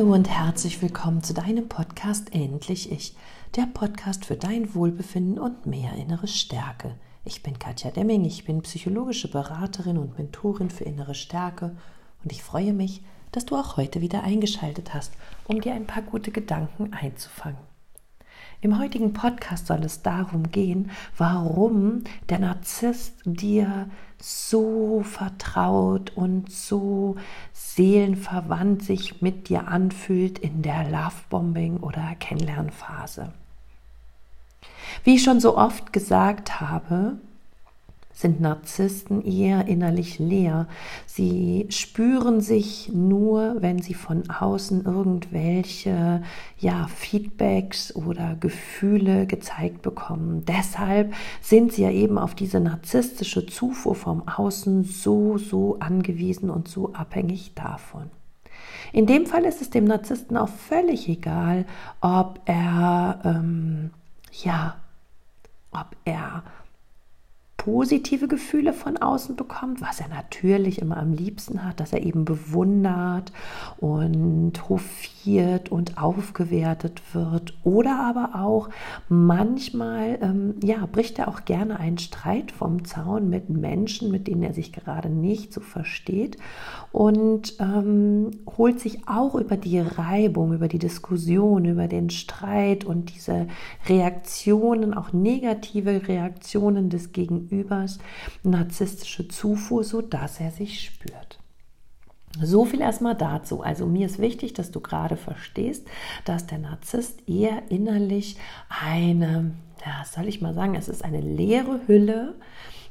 Hallo und herzlich willkommen zu deinem Podcast Endlich Ich, der Podcast für dein Wohlbefinden und mehr innere Stärke. Ich bin Katja Demming, ich bin psychologische Beraterin und Mentorin für innere Stärke und ich freue mich, dass du auch heute wieder eingeschaltet hast, um dir ein paar gute Gedanken einzufangen. Im heutigen Podcast soll es darum gehen, warum der Narzisst dir so vertraut und so seelenverwandt sich mit dir anfühlt in der Lovebombing oder Kennenlernphase. Wie ich schon so oft gesagt habe, sind Narzissten eher innerlich leer. Sie spüren sich nur, wenn sie von außen irgendwelche ja, Feedbacks oder Gefühle gezeigt bekommen. Deshalb sind sie ja eben auf diese narzisstische Zufuhr vom Außen so, so angewiesen und so abhängig davon. In dem Fall ist es dem Narzissten auch völlig egal, ob er, ähm, ja, ob er positive Gefühle von außen bekommt, was er natürlich immer am liebsten hat, dass er eben bewundert und hofiert und aufgewertet wird. Oder aber auch manchmal, ähm, ja, bricht er auch gerne einen Streit vom Zaun mit Menschen, mit denen er sich gerade nicht so versteht und ähm, holt sich auch über die Reibung, über die Diskussion, über den Streit und diese Reaktionen, auch negative Reaktionen des Gegenübers, narzisstische Zufuhr, sodass er sich spürt. So viel erstmal dazu. Also mir ist wichtig, dass du gerade verstehst, dass der Narzisst eher innerlich eine, ja, soll ich mal sagen, es ist eine leere Hülle,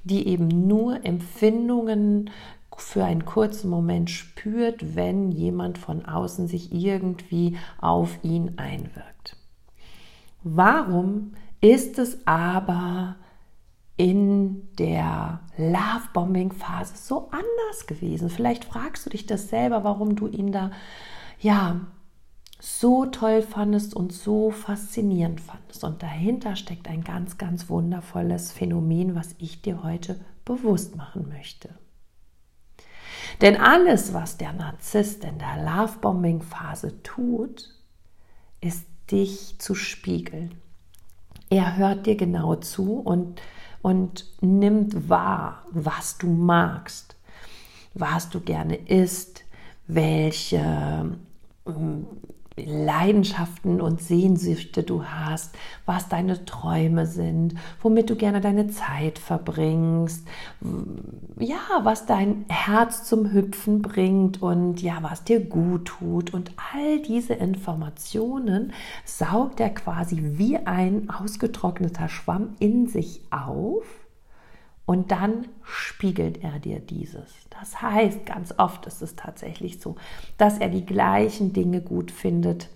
die eben nur Empfindungen für einen kurzen Moment spürt, wenn jemand von außen sich irgendwie auf ihn einwirkt. Warum ist es aber in der Love-Bombing-Phase so anders gewesen? Vielleicht fragst du dich das selber, warum du ihn da ja so toll fandest und so faszinierend fandest. Und dahinter steckt ein ganz, ganz wundervolles Phänomen, was ich dir heute bewusst machen möchte. Denn alles, was der Narzisst in der Love-Bombing-Phase tut, ist dich zu spiegeln. Er hört dir genau zu und und nimmt wahr, was du magst, was du gerne isst, welche ähm, Leidenschaften und Sehnsüchte du hast, was deine Träume sind, womit du gerne deine Zeit verbringst, ja, was dein Herz zum Hüpfen bringt und ja, was dir gut tut. Und all diese Informationen saugt er quasi wie ein ausgetrockneter Schwamm in sich auf und dann spiegelt er dir dieses. Das heißt, ganz oft ist es tatsächlich so, dass er die gleichen Dinge gut findet,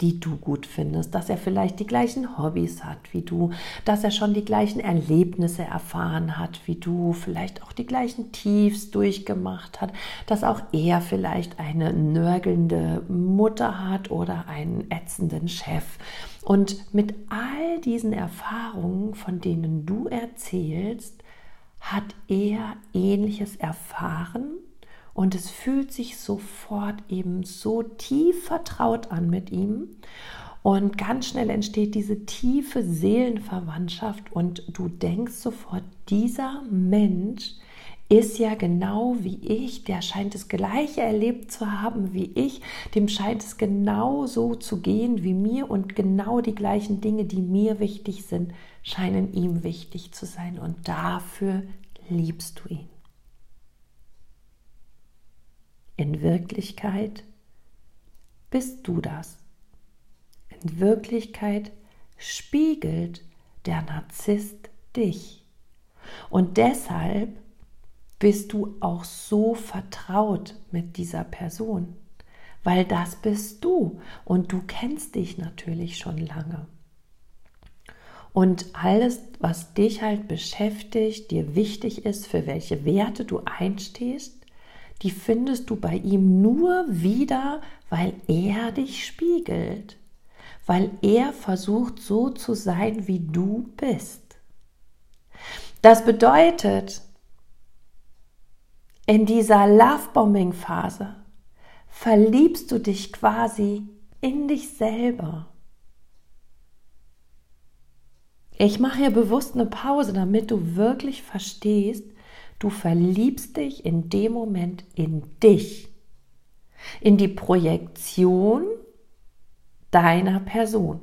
die du gut findest, dass er vielleicht die gleichen Hobbys hat wie du, dass er schon die gleichen Erlebnisse erfahren hat wie du, vielleicht auch die gleichen Tiefs durchgemacht hat, dass auch er vielleicht eine nörgelnde Mutter hat oder einen ätzenden Chef. Und mit all diesen Erfahrungen, von denen du erzählst, hat er ähnliches erfahren? Und es fühlt sich sofort eben so tief vertraut an mit ihm. Und ganz schnell entsteht diese tiefe Seelenverwandtschaft. Und du denkst sofort, dieser Mensch ist ja genau wie ich, der scheint das gleiche erlebt zu haben wie ich, dem scheint es genau so zu gehen wie mir. Und genau die gleichen Dinge, die mir wichtig sind, scheinen ihm wichtig zu sein. Und dafür liebst du ihn. In Wirklichkeit bist du das. In Wirklichkeit spiegelt der Narzisst dich. Und deshalb bist du auch so vertraut mit dieser Person, weil das bist du und du kennst dich natürlich schon lange. Und alles, was dich halt beschäftigt, dir wichtig ist, für welche Werte du einstehst, die findest du bei ihm nur wieder, weil er dich spiegelt, weil er versucht so zu sein, wie du bist. Das bedeutet, in dieser Lovebombing-Phase verliebst du dich quasi in dich selber. Ich mache hier bewusst eine Pause, damit du wirklich verstehst, du verliebst dich in dem Moment in dich, in die Projektion deiner Person.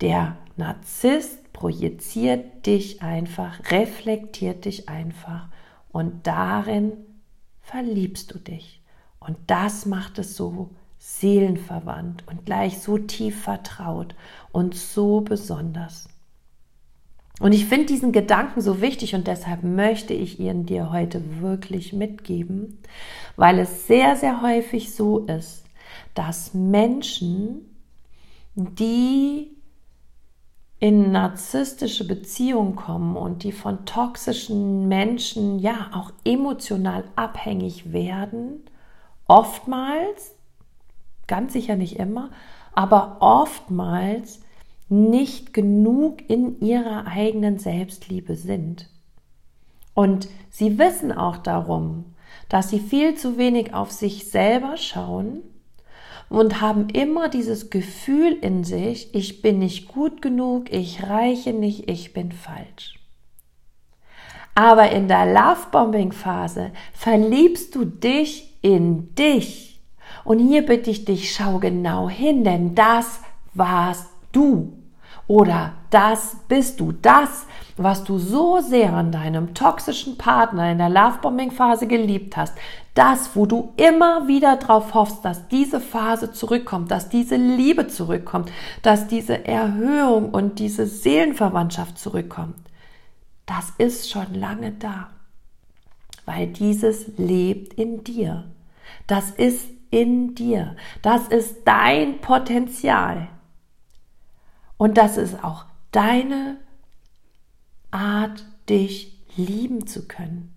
Der Narzisst projiziert dich einfach, reflektiert dich einfach und darin verliebst du dich. Und das macht es so seelenverwandt und gleich so tief vertraut und so besonders. Und ich finde diesen Gedanken so wichtig und deshalb möchte ich ihn dir heute wirklich mitgeben, weil es sehr, sehr häufig so ist, dass Menschen, die in narzisstische Beziehungen kommen und die von toxischen Menschen ja auch emotional abhängig werden, oftmals, ganz sicher nicht immer, aber oftmals nicht genug in ihrer eigenen Selbstliebe sind. Und sie wissen auch darum, dass sie viel zu wenig auf sich selber schauen und haben immer dieses Gefühl in sich, ich bin nicht gut genug, ich reiche nicht, ich bin falsch. Aber in der Lovebombing-Phase verliebst du dich in dich. Und hier bitte ich dich, schau genau hin, denn das warst du. Oder das bist du, das, was du so sehr an deinem toxischen Partner in der Lovebombing-Phase geliebt hast, das, wo du immer wieder drauf hoffst, dass diese Phase zurückkommt, dass diese Liebe zurückkommt, dass diese Erhöhung und diese Seelenverwandtschaft zurückkommt, das ist schon lange da, weil dieses lebt in dir. Das ist in dir. Das ist dein Potenzial. Und das ist auch deine Art, dich lieben zu können,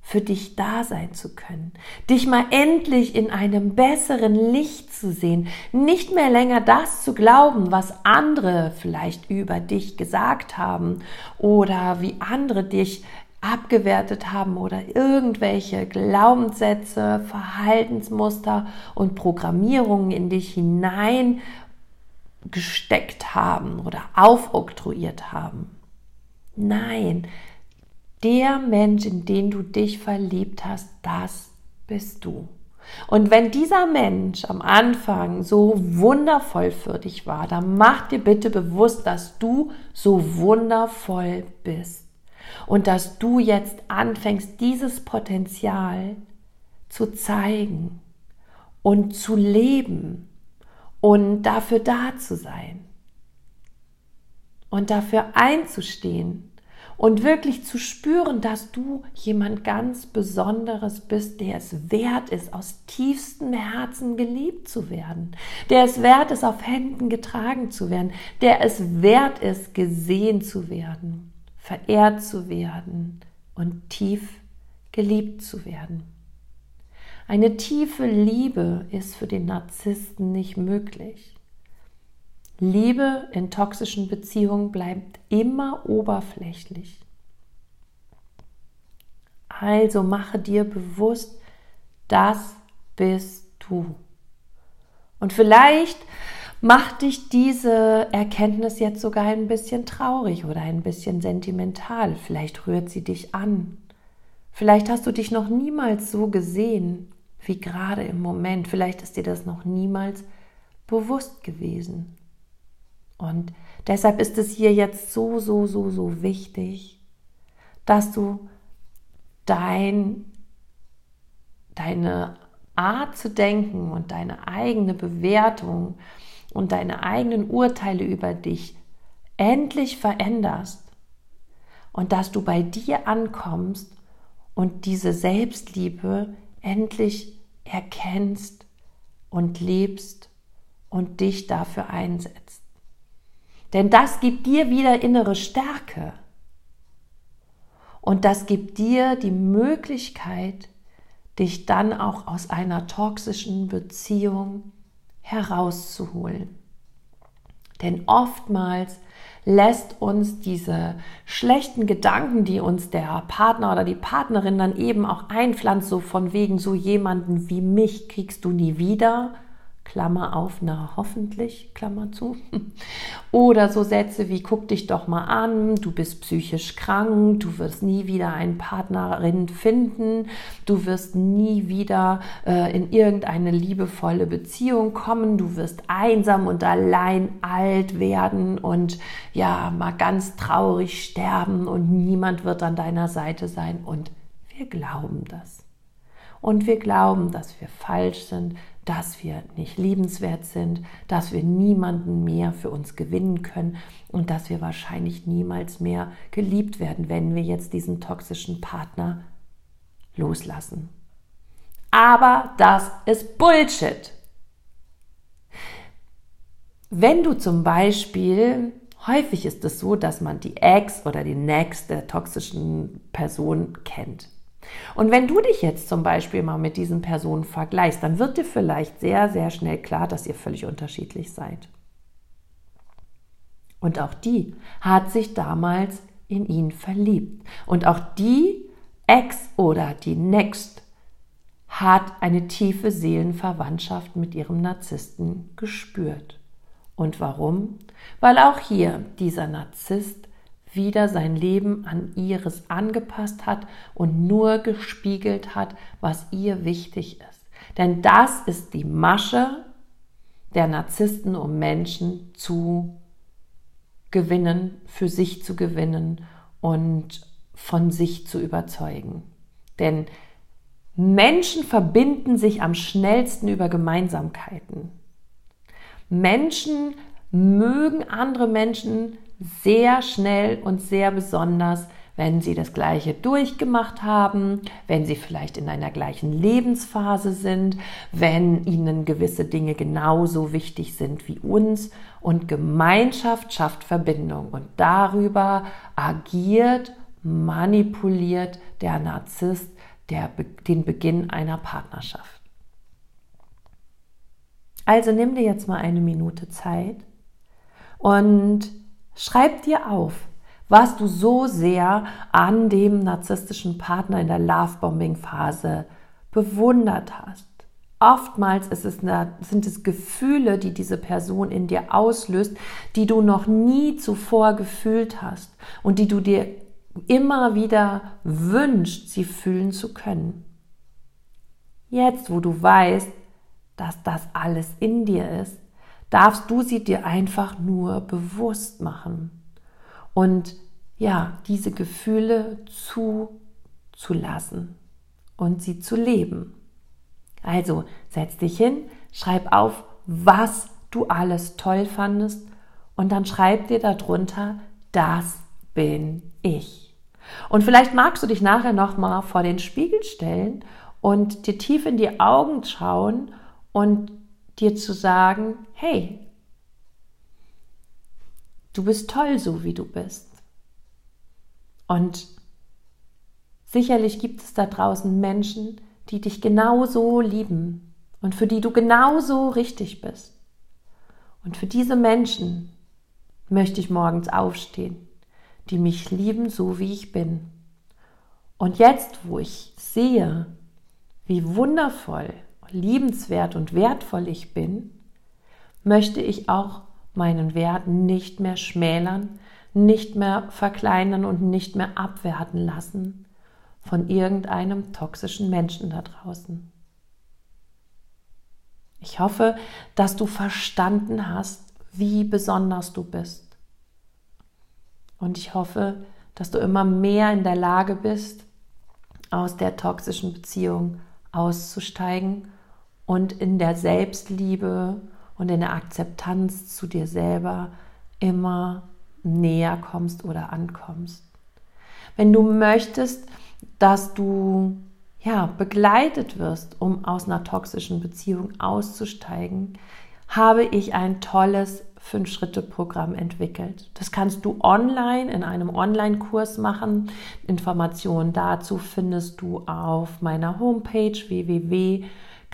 für dich da sein zu können, dich mal endlich in einem besseren Licht zu sehen, nicht mehr länger das zu glauben, was andere vielleicht über dich gesagt haben oder wie andere dich abgewertet haben oder irgendwelche Glaubenssätze, Verhaltensmuster und Programmierungen in dich hinein gesteckt haben oder aufoktroyiert haben. Nein, der Mensch, in den du dich verliebt hast, das bist du. Und wenn dieser Mensch am Anfang so wundervoll für dich war, dann mach dir bitte bewusst, dass du so wundervoll bist und dass du jetzt anfängst, dieses Potenzial zu zeigen und zu leben und dafür da zu sein und dafür einzustehen und wirklich zu spüren, dass du jemand ganz Besonderes bist, der es wert ist, aus tiefstem Herzen geliebt zu werden, der es wert ist, auf Händen getragen zu werden, der es wert ist, gesehen zu werden, verehrt zu werden und tief geliebt zu werden. Eine tiefe Liebe ist für den Narzissten nicht möglich. Liebe in toxischen Beziehungen bleibt immer oberflächlich. Also mache dir bewusst, das bist du. Und vielleicht macht dich diese Erkenntnis jetzt sogar ein bisschen traurig oder ein bisschen sentimental. Vielleicht rührt sie dich an. Vielleicht hast du dich noch niemals so gesehen wie gerade im Moment. Vielleicht ist dir das noch niemals bewusst gewesen. Und deshalb ist es hier jetzt so, so, so, so wichtig, dass du dein, deine Art zu denken und deine eigene Bewertung und deine eigenen Urteile über dich endlich veränderst und dass du bei dir ankommst und diese Selbstliebe endlich erkennst und lebst und dich dafür einsetzt. Denn das gibt dir wieder innere Stärke. Und das gibt dir die Möglichkeit, dich dann auch aus einer toxischen Beziehung herauszuholen. Denn oftmals lässt uns diese schlechten Gedanken, die uns der Partner oder die Partnerin dann eben auch einpflanzt, so von wegen so jemanden wie mich kriegst du nie wieder, Klammer auf, na hoffentlich, Klammer zu. Oder so Sätze wie guck dich doch mal an, du bist psychisch krank, du wirst nie wieder eine Partnerin finden, du wirst nie wieder äh, in irgendeine liebevolle Beziehung kommen, du wirst einsam und allein alt werden und ja, mal ganz traurig sterben und niemand wird an deiner Seite sein und wir glauben das. Und wir glauben, dass wir falsch sind, dass wir nicht liebenswert sind, dass wir niemanden mehr für uns gewinnen können und dass wir wahrscheinlich niemals mehr geliebt werden, wenn wir jetzt diesen toxischen Partner loslassen. Aber das ist Bullshit. Wenn du zum Beispiel, häufig ist es so, dass man die Ex oder die Next der toxischen Person kennt. Und wenn du dich jetzt zum Beispiel mal mit diesen Personen vergleichst, dann wird dir vielleicht sehr, sehr schnell klar, dass ihr völlig unterschiedlich seid. Und auch die hat sich damals in ihn verliebt. Und auch die Ex oder die Next hat eine tiefe Seelenverwandtschaft mit ihrem Narzissten gespürt. Und warum? Weil auch hier dieser Narzisst wieder sein Leben an ihres angepasst hat und nur gespiegelt hat, was ihr wichtig ist. Denn das ist die Masche der Narzissten, um Menschen zu gewinnen, für sich zu gewinnen und von sich zu überzeugen. Denn Menschen verbinden sich am schnellsten über Gemeinsamkeiten. Menschen mögen andere Menschen sehr schnell und sehr besonders, wenn sie das Gleiche durchgemacht haben, wenn sie vielleicht in einer gleichen Lebensphase sind, wenn ihnen gewisse Dinge genauso wichtig sind wie uns. Und Gemeinschaft schafft Verbindung und darüber agiert, manipuliert der Narzisst der, den Beginn einer Partnerschaft. Also nimm dir jetzt mal eine Minute Zeit und Schreib dir auf, was du so sehr an dem narzisstischen Partner in der Lovebombing-Phase bewundert hast. Oftmals es eine, sind es Gefühle, die diese Person in dir auslöst, die du noch nie zuvor gefühlt hast und die du dir immer wieder wünschst, sie fühlen zu können. Jetzt, wo du weißt, dass das alles in dir ist, darfst du sie dir einfach nur bewusst machen und ja, diese Gefühle zuzulassen und sie zu leben. Also setz dich hin, schreib auf, was du alles toll fandest und dann schreib dir darunter, das bin ich. Und vielleicht magst du dich nachher noch mal vor den Spiegel stellen und dir tief in die Augen schauen und dir zu sagen, hey, du bist toll so, wie du bist. Und sicherlich gibt es da draußen Menschen, die dich genauso lieben und für die du genauso richtig bist. Und für diese Menschen möchte ich morgens aufstehen, die mich lieben, so wie ich bin. Und jetzt, wo ich sehe, wie wundervoll liebenswert und wertvoll ich bin, möchte ich auch meinen Wert nicht mehr schmälern, nicht mehr verkleinern und nicht mehr abwerten lassen von irgendeinem toxischen Menschen da draußen. Ich hoffe, dass du verstanden hast, wie besonders du bist. Und ich hoffe, dass du immer mehr in der Lage bist, aus der toxischen Beziehung auszusteigen und in der Selbstliebe und in der Akzeptanz zu dir selber immer näher kommst oder ankommst. Wenn du möchtest, dass du ja, begleitet wirst, um aus einer toxischen Beziehung auszusteigen, habe ich ein tolles Fünf-Schritte-Programm entwickelt. Das kannst du online in einem Online-Kurs machen. Informationen dazu findest du auf meiner Homepage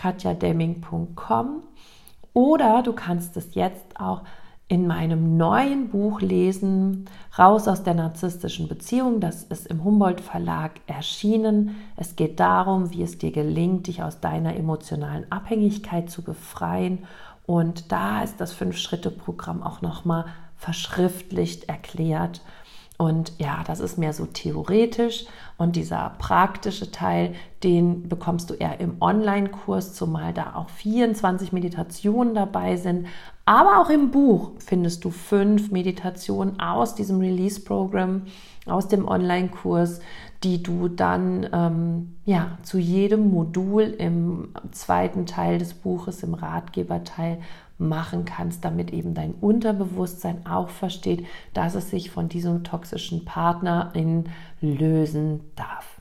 www.katjademming.com oder du kannst es jetzt auch in meinem neuen Buch lesen, Raus aus der narzisstischen Beziehung. Das ist im Humboldt Verlag erschienen. Es geht darum, wie es dir gelingt, dich aus deiner emotionalen Abhängigkeit zu befreien. Und da ist das Fünf-Schritte-Programm auch nochmal verschriftlicht erklärt. Und ja, das ist mehr so theoretisch und dieser praktische Teil, den bekommst du eher im Online-Kurs, zumal da auch 24 Meditationen dabei sind. Aber auch im Buch findest du fünf Meditationen aus diesem Release-Programm, aus dem Online-Kurs, die du dann ähm, ja, zu jedem Modul im zweiten Teil des Buches, im Ratgeberteil, machen kannst, damit eben dein Unterbewusstsein auch versteht, dass es sich von diesem toxischen Partnerin lösen darf.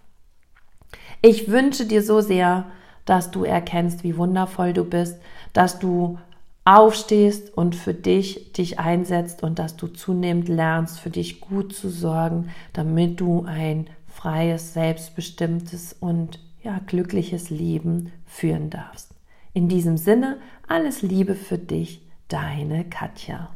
Ich wünsche dir so sehr, dass du erkennst, wie wundervoll du bist, dass du aufstehst und für dich dich einsetzt und dass du zunehmend lernst, für dich gut zu sorgen, damit du ein freies, selbstbestimmtes und ja, glückliches Leben führen darfst. In diesem Sinne, alles Liebe für dich, deine Katja.